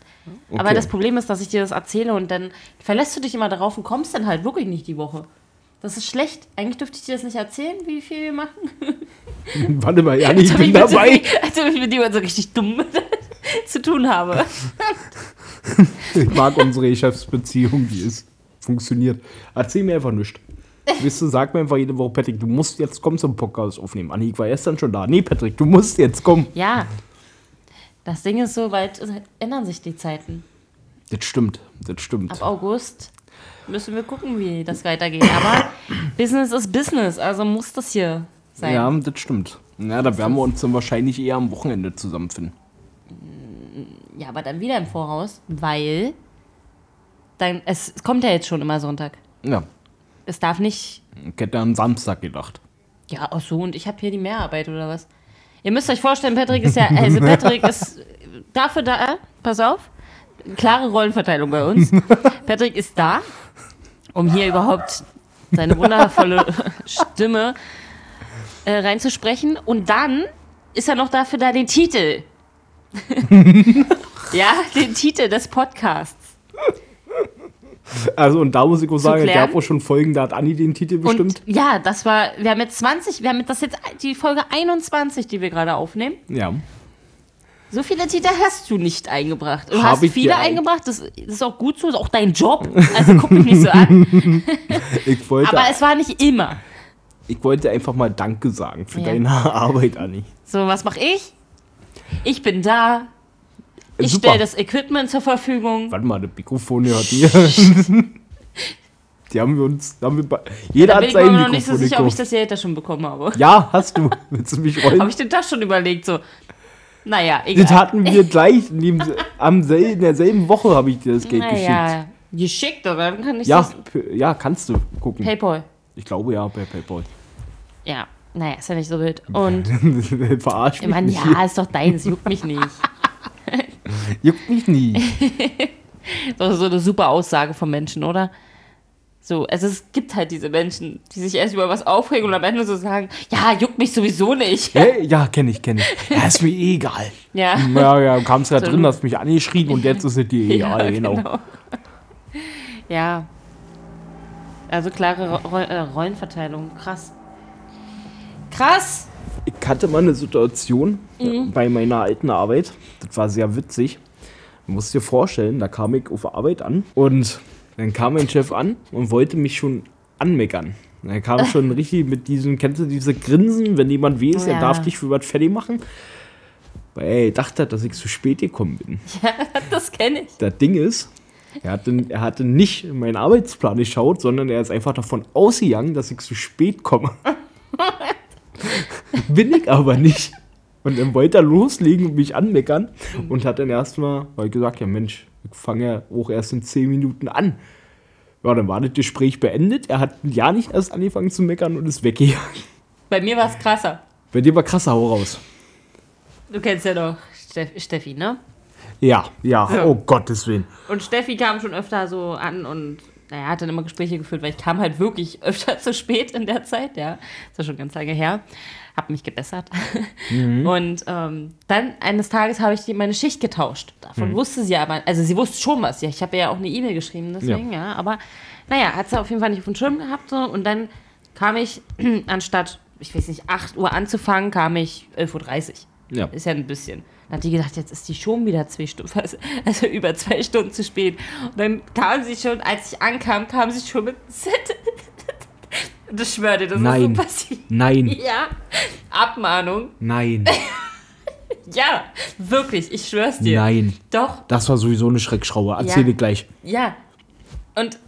Speaker 1: Aber
Speaker 2: Okay.
Speaker 1: das Problem ist, dass ich dir das erzähle und dann verlässt du dich immer darauf und kommst dann halt wirklich nicht die Woche. Das ist schlecht. Eigentlich dürfte ich dir das nicht erzählen, wie viel wir machen. (laughs)
Speaker 2: Warte mal, ja, ich bin dabei.
Speaker 1: Als ob ich mit jemandem so richtig dumm (laughs) zu tun habe. (laughs)
Speaker 2: Ich mag unsere Geschäftsbeziehung, die ist funktioniert. Erzähl mir einfach nichts. Weißt du, sag mir einfach jede Woche, Patrick, du musst jetzt kommen zum Podcast aufnehmen. Anni, ich war gestern schon da. Nee, Patrick, du musst jetzt kommen.
Speaker 1: Ja. Das Ding ist so, bald ändern sich die Zeiten.
Speaker 2: Das stimmt, das stimmt.
Speaker 1: Ab August müssen wir gucken, wie das weitergeht. Aber Business ist Business, also muss das hier sein.
Speaker 2: Ja, das stimmt. Ja, da werden wir uns dann wahrscheinlich eher am Wochenende zusammenfinden.
Speaker 1: Ja, aber dann wieder im Voraus, weil dann, es kommt ja jetzt schon immer Sonntag.
Speaker 2: Ja,
Speaker 1: Es darf nicht,
Speaker 2: ich hätte am Samstag gedacht.
Speaker 1: ja, ach so, und ich habe hier die Mehrarbeit oder was? Ihr müsst euch vorstellen, Patrick ist ja, also Patrick ist dafür da, äh, pass auf, klare Rollenverteilung bei uns. Patrick ist da, um hier überhaupt seine wundervolle Stimme äh, reinzusprechen und dann ist er noch dafür da, den Titel. (laughs) ja, den Titel des Podcasts. (laughs)
Speaker 2: Also, und da muss ich auch sagen, habe auch schon Folgen, da hat Anni den Titel bestimmt.
Speaker 1: Und ja, das war, wir haben jetzt 20, wir haben jetzt das jetzt die Folge 21, die wir gerade aufnehmen.
Speaker 2: Ja.
Speaker 1: So viele Titel hast du nicht eingebracht. Du
Speaker 2: Hab
Speaker 1: hast
Speaker 2: ich
Speaker 1: viele eingebracht, das, das ist auch gut so, ist auch dein Job. Also guck mich nicht so an. (laughs)
Speaker 2: Ich wollte,
Speaker 1: Aber es war nicht immer.
Speaker 2: ich wollte einfach mal Danke sagen für
Speaker 1: Ja.
Speaker 2: deine Arbeit, Anni.
Speaker 1: So, was mache ich? Ich bin da. Ich stelle das Equipment zur Verfügung.
Speaker 2: Warte mal, das Mikrofon hört ihr. (laughs) Die haben wir uns, haben wir, bei- jeder
Speaker 1: Da bin
Speaker 2: hat
Speaker 1: ich mir
Speaker 2: sein
Speaker 1: aber noch nicht so
Speaker 2: Mikrofon
Speaker 1: sicher, ob ich das Geld da schon bekommen habe.
Speaker 2: Ja, hast du. Willst du mich rollen?
Speaker 1: Habe ich den das schon überlegt, so. Naja,
Speaker 2: Das
Speaker 1: egal.
Speaker 2: hatten wir (laughs) gleich, in, dem, am sel, in derselben Woche habe ich dir das Geld geschickt.
Speaker 1: naja, geschickt, oder? Dann kann ich
Speaker 2: Ja,
Speaker 1: das.
Speaker 2: ja, kannst du gucken.
Speaker 1: Paypal.
Speaker 2: Ich glaube ja, bei PayPal.
Speaker 1: Ja, naja, ist ja nicht so wild. (laughs) Und
Speaker 2: Verarsch
Speaker 1: ich
Speaker 2: mich
Speaker 1: meine,
Speaker 2: nicht.
Speaker 1: ja, ist doch deins, juckt mich nicht.
Speaker 2: Juckt mich nie. (laughs)
Speaker 1: Das ist so eine super Aussage von Menschen, oder? So, also es gibt halt diese Menschen, die sich erst über was aufregen und am Ende so sagen, ja, juckt mich sowieso nicht.
Speaker 2: Hä? (laughs) Ja, kenne ich, kenne ich. Ja, ist mir eh egal.
Speaker 1: Ja.
Speaker 2: Ja, ja, du kamst gerade
Speaker 1: So.
Speaker 2: drin, hast mich angeschrien und jetzt ist es dir (laughs) egal, genau.
Speaker 1: Ja. Also klare äh, Rollenverteilung, krass. Krass!
Speaker 2: Ich hatte mal eine Situation
Speaker 1: Mhm.
Speaker 2: bei meiner alten Arbeit. Das war sehr witzig. Du musst dir vorstellen, da kam ich auf Arbeit an und dann kam mein Chef an und wollte mich schon anmeckern. Er kam (laughs) schon richtig mit diesem, kennst du diese Grinsen, wenn jemand weiß,
Speaker 1: Ja.
Speaker 2: er darf dich für was fertig machen? Weil er gedacht hat, dass ich zu spät gekommen bin. (laughs)
Speaker 1: Das kenne ich.
Speaker 2: Das Ding ist, er hatte, er hatte nicht in meinen Arbeitsplan geschaut, sondern er ist einfach davon ausgegangen, dass ich zu spät komme. (laughs) (laughs) Bin ich aber nicht. Und dann wollte er loslegen und mich anmeckern und hat dann erstmal gesagt, ja Mensch, ich fange ja auch erst in 10 Minuten an. Ja, dann war das Gespräch beendet. Er hat ja nicht erst angefangen zu meckern und ist weggegangen.
Speaker 1: Bei mir war es krasser.
Speaker 2: Bei dir war krasser, hau raus.
Speaker 1: Du kennst ja doch Steff Steffi, ne?
Speaker 2: Ja, ja,
Speaker 1: Ja.
Speaker 2: oh Gottes Willen.
Speaker 1: Und Steffi kam schon öfter so an und naja, hat dann immer Gespräche geführt, weil ich kam halt wirklich (laughs) öfter zu spät in der Zeit, ja. Das war schon ganz lange her. Hab mich gebessert.
Speaker 2: Mhm. (laughs)
Speaker 1: Und ähm, dann eines Tages habe ich meine Schicht getauscht. Davon
Speaker 2: Mhm.
Speaker 1: wusste sie aber, also sie wusste schon was. Ja, ich habe ja auch eine E-Mail geschrieben, deswegen, ja. Aber naja, hat sie auf jeden Fall nicht auf dem Schirm gehabt. So. Und dann kam ich, (clears throat) anstatt, ich weiß nicht, 8 Uhr anzufangen, kam ich 11.30 Uhr.
Speaker 2: Ja.
Speaker 1: Ist ja ein bisschen. Dann hat die gedacht, jetzt ist die schon wieder zwei Stunden, (laughs) also- über zwei Stunden zu spät. Und dann kam sie schon, als ich ankam, kam sie schon mit Zettel. Das schwör dir, das
Speaker 2: Nein.
Speaker 1: ist so passiert.
Speaker 2: Nein, (laughs)
Speaker 1: Ja, Abmahnung.
Speaker 2: nein, (laughs)
Speaker 1: Ja, wirklich, ich schwör's dir.
Speaker 2: nein.
Speaker 1: Doch,
Speaker 2: Das war sowieso eine Schreckschraube. Erzähl
Speaker 1: Ja.
Speaker 2: dir gleich.
Speaker 1: ja. Und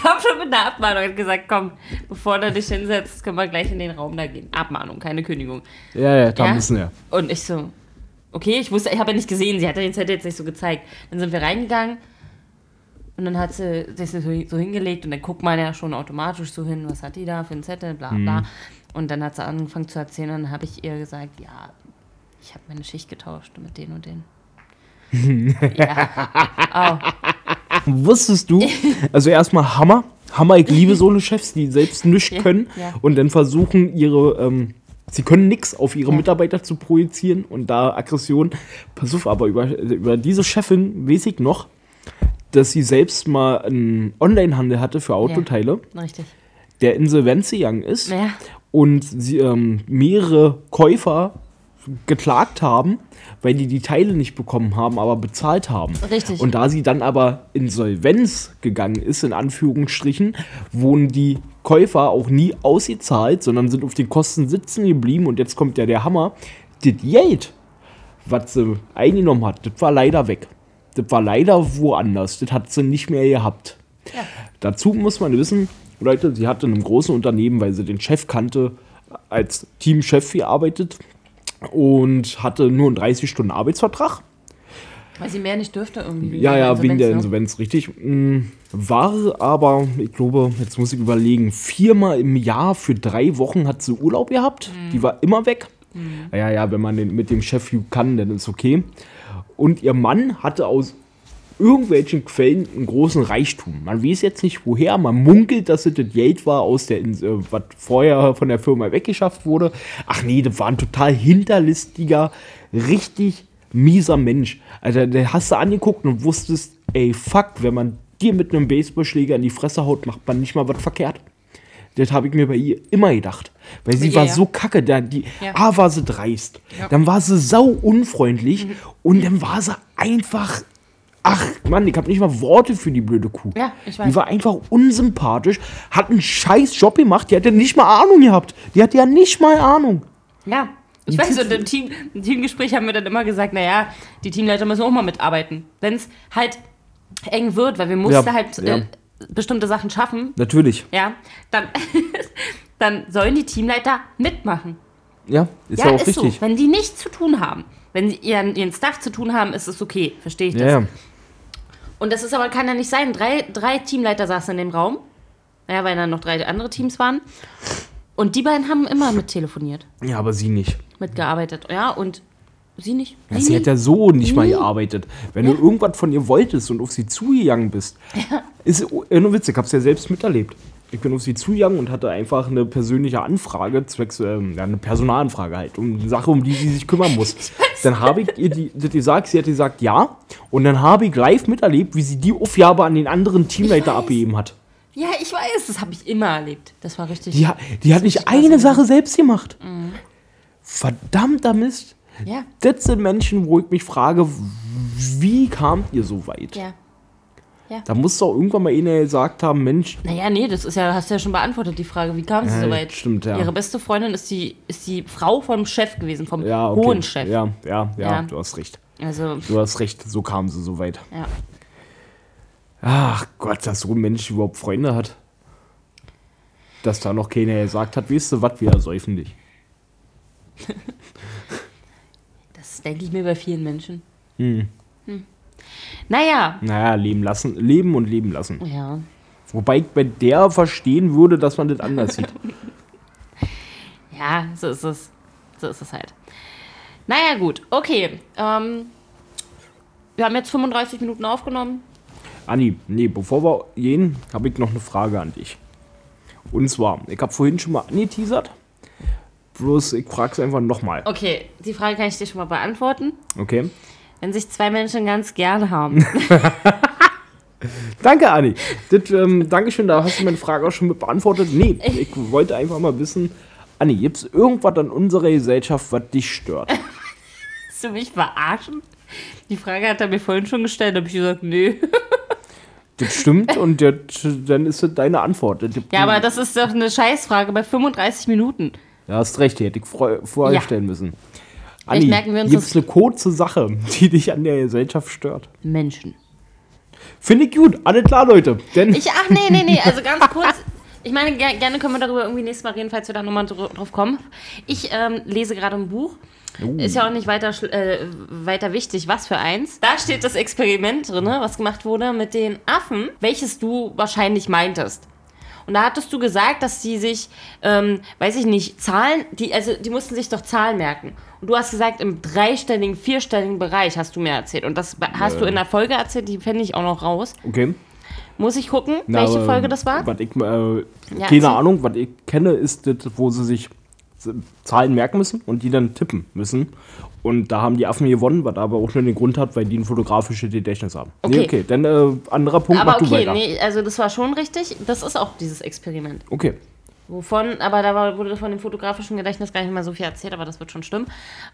Speaker 1: kam schon mit einer Abmahnung und gesagt, komm, bevor du dich hinsetzt, können wir gleich in den Raum da gehen. Abmahnung, keine Kündigung.
Speaker 2: Ja, ja, da
Speaker 1: Ja?
Speaker 2: müssen wir.
Speaker 1: Und ich so, okay, ich wusste, ich habe ja nicht gesehen, sie hat ja den Zettel jetzt nicht so gezeigt. Dann sind wir reingegangen und dann hat sie sich so, hingelegt und dann guckt man ja schon automatisch so hin, was hat die da für einen Zettel, bla bla. Und dann hat sie angefangen zu erzählen und dann habe ich ihr gesagt, ja, ich habe meine Schicht getauscht mit den und den. (laughs) ja. Oh,
Speaker 2: Wusstest du? Also erstmal Hammer. Hammer, ich liebe so eine Chefs, die selbst nichts
Speaker 1: Ja,
Speaker 2: können
Speaker 1: ja.
Speaker 2: und dann versuchen ihre, ähm, sie können nichts auf ihre
Speaker 1: Ja.
Speaker 2: Mitarbeiter zu projizieren und da Aggression. Pass auf, aber über, über diese Chefin weiß ich noch, dass sie selbst mal einen Onlinehandel hatte für Autoteile,
Speaker 1: richtig.
Speaker 2: der Insolvenz gegangen ist
Speaker 1: Ja.
Speaker 2: und sie ähm, mehrere Käufer geklagt haben, weil die die Teile nicht bekommen haben, aber bezahlt haben.
Speaker 1: Richtig.
Speaker 2: Und da sie dann aber Insolvenz gegangen ist, in Anführungsstrichen, wurden die Käufer auch nie ausgezahlt, sondern sind auf den Kosten sitzen geblieben. Und jetzt kommt ja der Hammer. Das Geld, was sie eingenommen hat, das war leider weg. Das war leider woanders. Das hat sie nicht mehr gehabt.
Speaker 1: Ja.
Speaker 2: Dazu muss man wissen, Leute, sie hat in einem großen Unternehmen, weil sie den Chef kannte, als Teamchef gearbeitet und hatte nur einen 30-Stunden-Arbeitsvertrag.
Speaker 1: Weil sie mehr nicht dürfte irgendwie.
Speaker 2: Ja, ja, wegen der
Speaker 1: Insolvenz,
Speaker 2: Insolvenz, richtig. Mm, War aber, ich glaube, jetzt muss ich überlegen, viermal im Jahr für drei Wochen hat sie Urlaub gehabt. Die war immer weg. Ja, ja, wenn man den, mit dem Chef kann, dann ist okay. Und ihr Mann hatte aus irgendwelchen Quellen einen großen Reichtum. Man weiß jetzt nicht woher, man munkelt, dass es das Geld war, aus der, Ins- äh, was vorher von der Firma weggeschafft wurde. Ach nee, das war ein total hinterlistiger, richtig mieser Mensch. Also, der hast du angeguckt und wusstest, ey, fuck, wenn man dir mit einem Baseballschläger in die Fresse haut, macht man nicht mal was verkehrt. Das habe ich mir bei ihr immer gedacht. Weil sie
Speaker 1: ihr,
Speaker 2: war
Speaker 1: ja.
Speaker 2: so kacke. Da, die,
Speaker 1: Ja.
Speaker 2: A, war sie dreist. Dann war sie sau unfreundlich. Und dann war sie einfach. Ach, Mann, ich habe nicht mal Worte für die blöde Kuh.
Speaker 1: Ja, ich
Speaker 2: Die
Speaker 1: weiß.
Speaker 2: war einfach unsympathisch, hat einen scheiß Job gemacht, die hatte nicht mal Ahnung gehabt. Die hatte ja nicht mal Ahnung.
Speaker 1: Ja. Ich weiß, und im, Team, im Teamgespräch haben wir dann immer gesagt, naja, die Teamleiter müssen auch mal mitarbeiten. Wenn es halt eng wird, weil wir mussten
Speaker 2: Ja,
Speaker 1: halt
Speaker 2: ja.
Speaker 1: äh, bestimmte Sachen schaffen,
Speaker 2: Natürlich.
Speaker 1: ja, dann, (laughs) dann sollen die Teamleiter mitmachen.
Speaker 2: Ja, ist ja,
Speaker 1: ja,
Speaker 2: auch
Speaker 1: ist
Speaker 2: richtig.
Speaker 1: so. Wenn die nichts zu tun haben, wenn sie ihren, ihren Stuff zu tun haben, ist es okay. Verstehe ich das.
Speaker 2: Ja, ja.
Speaker 1: Und das ist aber, kann ja nicht sein. Drei, drei Teamleiter saßen in dem Raum. Ja, weil dann noch drei andere Teams waren. Und die beiden haben immer mit telefoniert,
Speaker 2: ja, aber sie nicht.
Speaker 1: mitgearbeitet. Ja, und sie nicht.
Speaker 2: Ja, sie
Speaker 1: nee.
Speaker 2: hat ja so nicht mal
Speaker 1: Nie.
Speaker 2: gearbeitet. Wenn du irgendwas von ihr wolltest und auf sie zugegangen bist, ist äh, nur Witz, ich hab's ja selbst miterlebt. Ich bin auf sie zugegangen und hatte einfach eine persönliche Anfrage, zwecks, ähm, ja, eine Personalanfrage halt, um eine Sache, um die sie sich kümmern muss. (laughs) Dann habe ich ihr die, das gesagt, sie hat gesagt ja. Und dann habe ich live miterlebt, wie sie die Aufgabe an den anderen Teamleiter abgegeben hat.
Speaker 1: Ja, ich weiß, das habe ich immer erlebt. Das war richtig.
Speaker 2: Die, die hat nicht eine. Sache selbst gemacht. Verdammter Mist.
Speaker 1: Ja,
Speaker 2: Das sind Menschen, wo ich mich frage, wie kamt ihr so weit?
Speaker 1: ja.
Speaker 2: Da muss doch irgendwann mal einer gesagt haben, Mensch,
Speaker 1: Naja, nee, das ist ja, hast du ja schon beantwortet, die Frage, wie kam sie
Speaker 2: Ja,
Speaker 1: so weit?
Speaker 2: stimmt, ja.
Speaker 1: Ihre beste Freundin ist die, ist die Frau vom Chef gewesen, vom
Speaker 2: ja, okay.
Speaker 1: hohen Chef.
Speaker 2: Ja, ja, ja,
Speaker 1: Ja.
Speaker 2: du hast recht.
Speaker 1: Also,
Speaker 2: Du hast recht, so kam sie so weit.
Speaker 1: ja.
Speaker 2: Ach Gott, dass so ein Mensch überhaupt Freunde hat. Dass da noch keiner gesagt hat, weißt du was, wir ersäufen dich. (laughs)
Speaker 1: Das denke ich mir bei vielen Menschen.
Speaker 2: Hm.
Speaker 1: Naja,
Speaker 2: Naja, leben lassen, leben und leben lassen.
Speaker 1: ja.
Speaker 2: Wobei ich bei der verstehen würde, dass man das anders sieht. (laughs)
Speaker 1: Ja, so ist es. So ist es halt. Naja, gut. Okay. Ähm, wir haben jetzt 35 Minuten aufgenommen.
Speaker 2: Anni, nee, bevor wir gehen, habe ich noch eine Frage an dich. Und zwar, ich habe vorhin schon mal angeteasert. Bloß, ich frage es einfach nochmal.
Speaker 1: Okay, die Frage kann ich dir schon mal beantworten.
Speaker 2: Okay?
Speaker 1: Wenn sich zwei Menschen ganz gern haben. (laughs)
Speaker 2: Danke, Anni. Das, ähm, Dankeschön, da hast du meine Frage auch schon mit beantwortet. Nee, ich wollte einfach mal wissen, Anni, gibt es irgendwas an unserer Gesellschaft, was dich stört? (laughs)
Speaker 1: Willst du mich verarschen? Die Frage hat er mir vorhin schon gestellt, da habe ich gesagt, nö. (laughs)
Speaker 2: Das stimmt und das, dann ist das deine Antwort.
Speaker 1: Ja, aber das ist doch eine Scheißfrage bei 35 Minuten.
Speaker 2: Ja, hast recht, die hätte ich vorher
Speaker 1: Ja.
Speaker 2: stellen müssen. Anni,
Speaker 1: merken wir uns
Speaker 2: gibt es
Speaker 1: das-
Speaker 2: eine kurze Sache, die dich an der Gesellschaft stört?
Speaker 1: Menschen.
Speaker 2: Finde ich gut, alles klar, Leute. Denn
Speaker 1: Ich, ach nee, nee, nee, also ganz (laughs) kurz. Ich meine, ger gerne können wir darüber irgendwie nächstes Mal reden, falls wir da nochmal dr drauf kommen. Ich ähm, lese gerade ein Buch. Ist ja auch nicht weiter, äh, weiter wichtig, was für eins. Da steht das Experiment drin, was gemacht wurde mit den Affen, welches du wahrscheinlich meintest. Und da hattest du gesagt, dass sie sich, ähm, weiß ich nicht, Zahlen, die, also die mussten sich doch Zahlen merken. Und du hast gesagt, im dreistelligen, vierstelligen Bereich hast du mir erzählt. Und das hast du in der Folge erzählt, die fände ich auch noch raus.
Speaker 2: okay.
Speaker 1: Muss ich gucken,
Speaker 2: Na,
Speaker 1: welche
Speaker 2: aber,
Speaker 1: Folge das war?
Speaker 2: Ich, äh,
Speaker 1: Ja,
Speaker 2: keine. Ahnung, was ich kenne, ist das, wo sie sich Zahlen merken müssen und die dann tippen müssen. Und da haben die Affen gewonnen, was aber auch nur den Grund hat, weil die ein fotografisches Gedächtnis haben. Nee,
Speaker 1: Okay.
Speaker 2: okay, dann äh, anderer Punkt,
Speaker 1: Aber okay,
Speaker 2: weiter.
Speaker 1: nee, also das war schon richtig. Das ist auch dieses Experiment.
Speaker 2: Okay.
Speaker 1: Wovon, aber da wurde von dem fotografischen Gedächtnis gar nicht mehr so viel erzählt, aber das wird schon stimmen.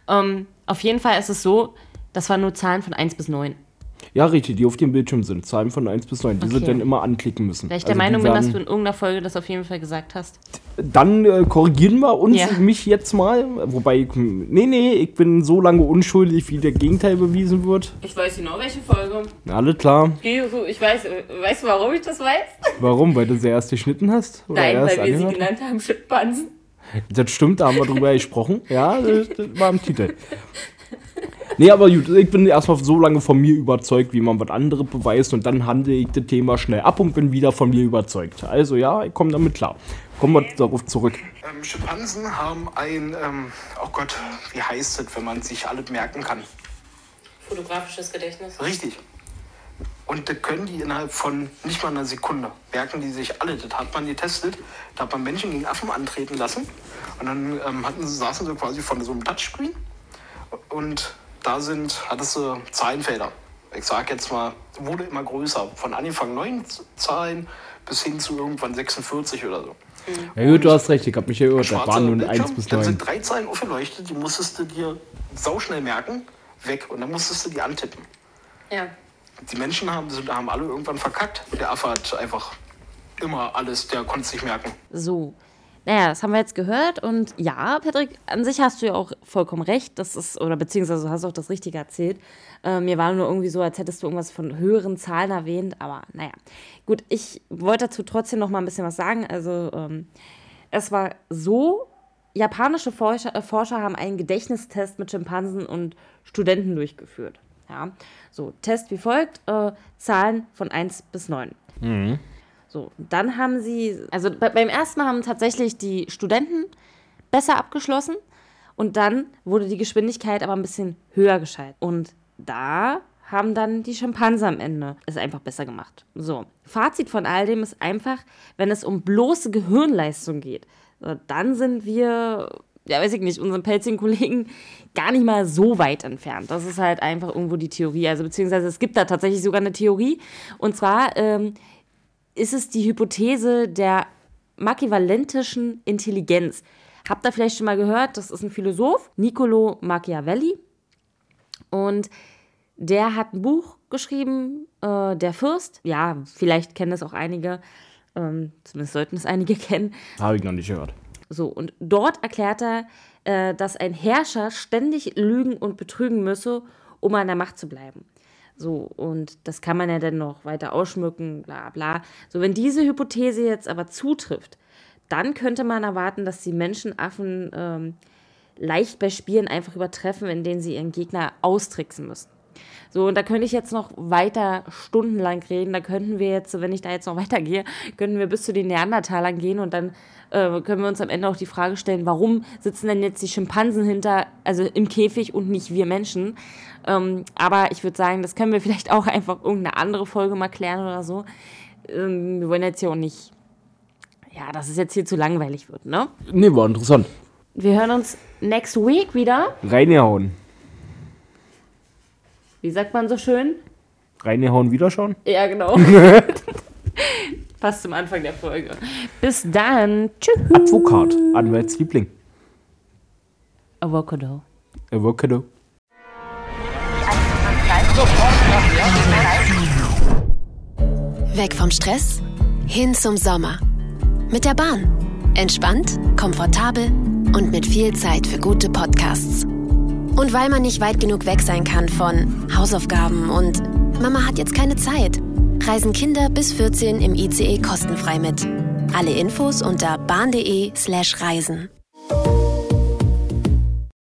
Speaker 1: Ähm, auf jeden Fall ist es so, das waren nur Zahlen von 1 bis 9.
Speaker 2: Ja, richtig, die auf dem Bildschirm sind. Zahlen von 1 bis 9. Die sie
Speaker 1: Okay.
Speaker 2: dann immer anklicken müssen.
Speaker 1: Weil ich der
Speaker 2: Also
Speaker 1: Meinung bin, dass du in irgendeiner Folge das auf jeden Fall gesagt hast.
Speaker 2: Dann äh, korrigieren wir uns,
Speaker 1: Ja.
Speaker 2: mich jetzt mal. Wobei, ich, nee, nee, ich bin so lange unschuldig, wie der Gegenteil bewiesen wird.
Speaker 1: Ich weiß genau, welche Folge.
Speaker 2: Alles klar.
Speaker 1: Ich weiß, weißt du, warum ich das weiß?
Speaker 2: Warum? Weil du sie erst geschnitten hast? Oder erst angehört?
Speaker 1: genannt haben, Schimpansen.
Speaker 2: Das stimmt, da haben wir drüber gesprochen. Ja, das, das war im Titel. Nee, aber gut, ich bin erstmal so lange von mir überzeugt, wie man was anderes beweist und dann handle ich das Thema schnell ab und bin wieder von mir überzeugt. Also ja, ich komme damit klar. Kommen wir darauf zurück.
Speaker 3: Ähm, Schimpansen haben ein, ähm, oh Gott, wie heißt es, wenn man sich alles merken kann?
Speaker 1: Fotografisches Gedächtnis.
Speaker 3: Richtig. Und das können die innerhalb von nicht mal einer Sekunde. Merken die sich alle. Das hat man getestet. Da hat man Menschen gegen Affen antreten lassen. Und dann ähm, hatten sie, saßen sie quasi von so einem Touchscreen. Und da sind, hattest du Zahlenfelder. Ich sag jetzt mal, wurde immer größer. Von Anfang neun Zahlen bis hin zu irgendwann 46 oder so.
Speaker 2: Ja gut, du hast recht, ich habe mich geirrt. Das
Speaker 3: Schwarzer
Speaker 2: waren nur
Speaker 3: Bildschirm,
Speaker 2: 1 bis
Speaker 3: Dann
Speaker 2: 9.
Speaker 3: sind drei Zeilen aufgeleuchtet, die musstest du dir sauschnell merken, weg. Und dann musstest du die antippen.
Speaker 1: Ja.
Speaker 3: Die Menschen haben, sind, haben alle irgendwann verkackt. Der Affe hat einfach immer alles, der konnte es nicht merken.
Speaker 1: So. Naja, das haben wir jetzt gehört und ja, Patrick, an sich hast du ja auch vollkommen recht, das ist, oder beziehungsweise hast du auch das Richtige erzählt. Äh, mir war nur irgendwie so, als hättest du irgendwas von höheren Zahlen erwähnt, aber naja. Gut, ich wollte dazu trotzdem noch mal ein bisschen was sagen. Also, ähm, es war so, japanische Forscher, äh, Forscher haben einen Gedächtnistest mit Schimpansen und Studenten durchgeführt. Ja, so, Test wie folgt, äh, Zahlen von 1 bis 9. So, dann haben sie, also be- beim ersten Mal haben tatsächlich die Studenten besser abgeschlossen und dann wurde die Geschwindigkeit aber ein bisschen höher geschaltet. Und da haben dann die Schimpansen am Ende es einfach besser gemacht. So, Fazit von all dem ist einfach, wenn es um bloße Gehirnleistung geht, dann sind wir, ja weiß ich nicht, unseren pelzigen Kollegen gar nicht mal so weit entfernt. Das ist halt einfach irgendwo die Theorie. Also beziehungsweise es gibt da tatsächlich sogar eine Theorie. Und zwar ähm, ist es die Hypothese der machiavellentischen Intelligenz. Habt ihr vielleicht schon mal gehört, das ist ein Philosoph, Niccolo Machiavelli. Und der hat ein Buch geschrieben, äh, Der Fürst. Ja, vielleicht kennen es auch einige, ähm, zumindest sollten es einige (laughs) kennen.
Speaker 2: Habe ich noch nicht gehört.
Speaker 1: So, und dort erklärt er, äh, dass ein Herrscher ständig lügen und betrügen müsse, um an der Macht zu bleiben. So, und das kann man ja dann noch weiter ausschmücken, bla bla. So, wenn diese Hypothese jetzt aber zutrifft, dann könnte man erwarten, dass die Menschenaffen ähm, leicht bei Spielen einfach übertreffen, in denen sie ihren Gegner austricksen müssen. So, und da könnte ich jetzt noch weiter stundenlang reden. Da könnten wir jetzt, wenn ich da jetzt noch weitergehe, könnten wir bis zu den Neandertalern gehen und dann äh, können wir uns am Ende auch die Frage stellen, warum sitzen denn jetzt die Schimpansen hinter, also im Käfig und nicht wir Menschen? Ähm, aber ich würde sagen, das können wir (laughs) vielleicht auch einfach irgendeine andere Folge mal klären oder so. Ähm, wir wollen jetzt hier auch nicht, ja, dass es jetzt hier zu langweilig wird, ne?
Speaker 2: Nee, war interessant.
Speaker 1: Wir hören uns next week wieder.
Speaker 2: Reingehauen.
Speaker 1: Wie sagt man so schön?
Speaker 2: Reingehauen, wiederschauen?
Speaker 1: Ja, genau. (laughs) Fast zum Anfang der Folge. Bis dann. Tschüss.
Speaker 2: Advokat, Anwaltsliebling.
Speaker 1: Avocado.
Speaker 2: Avocado.
Speaker 4: Weg vom Stress hin zum Sommer. Mit der Bahn. Entspannt, komfortabel und mit viel Zeit für gute Podcasts. Und weil man nicht weit genug weg sein kann von Hausaufgaben und Mama hat jetzt keine Zeit, reisen Kinder bis 14 im ICE kostenfrei mit. Alle Infos unter bahn.de/reisen. slash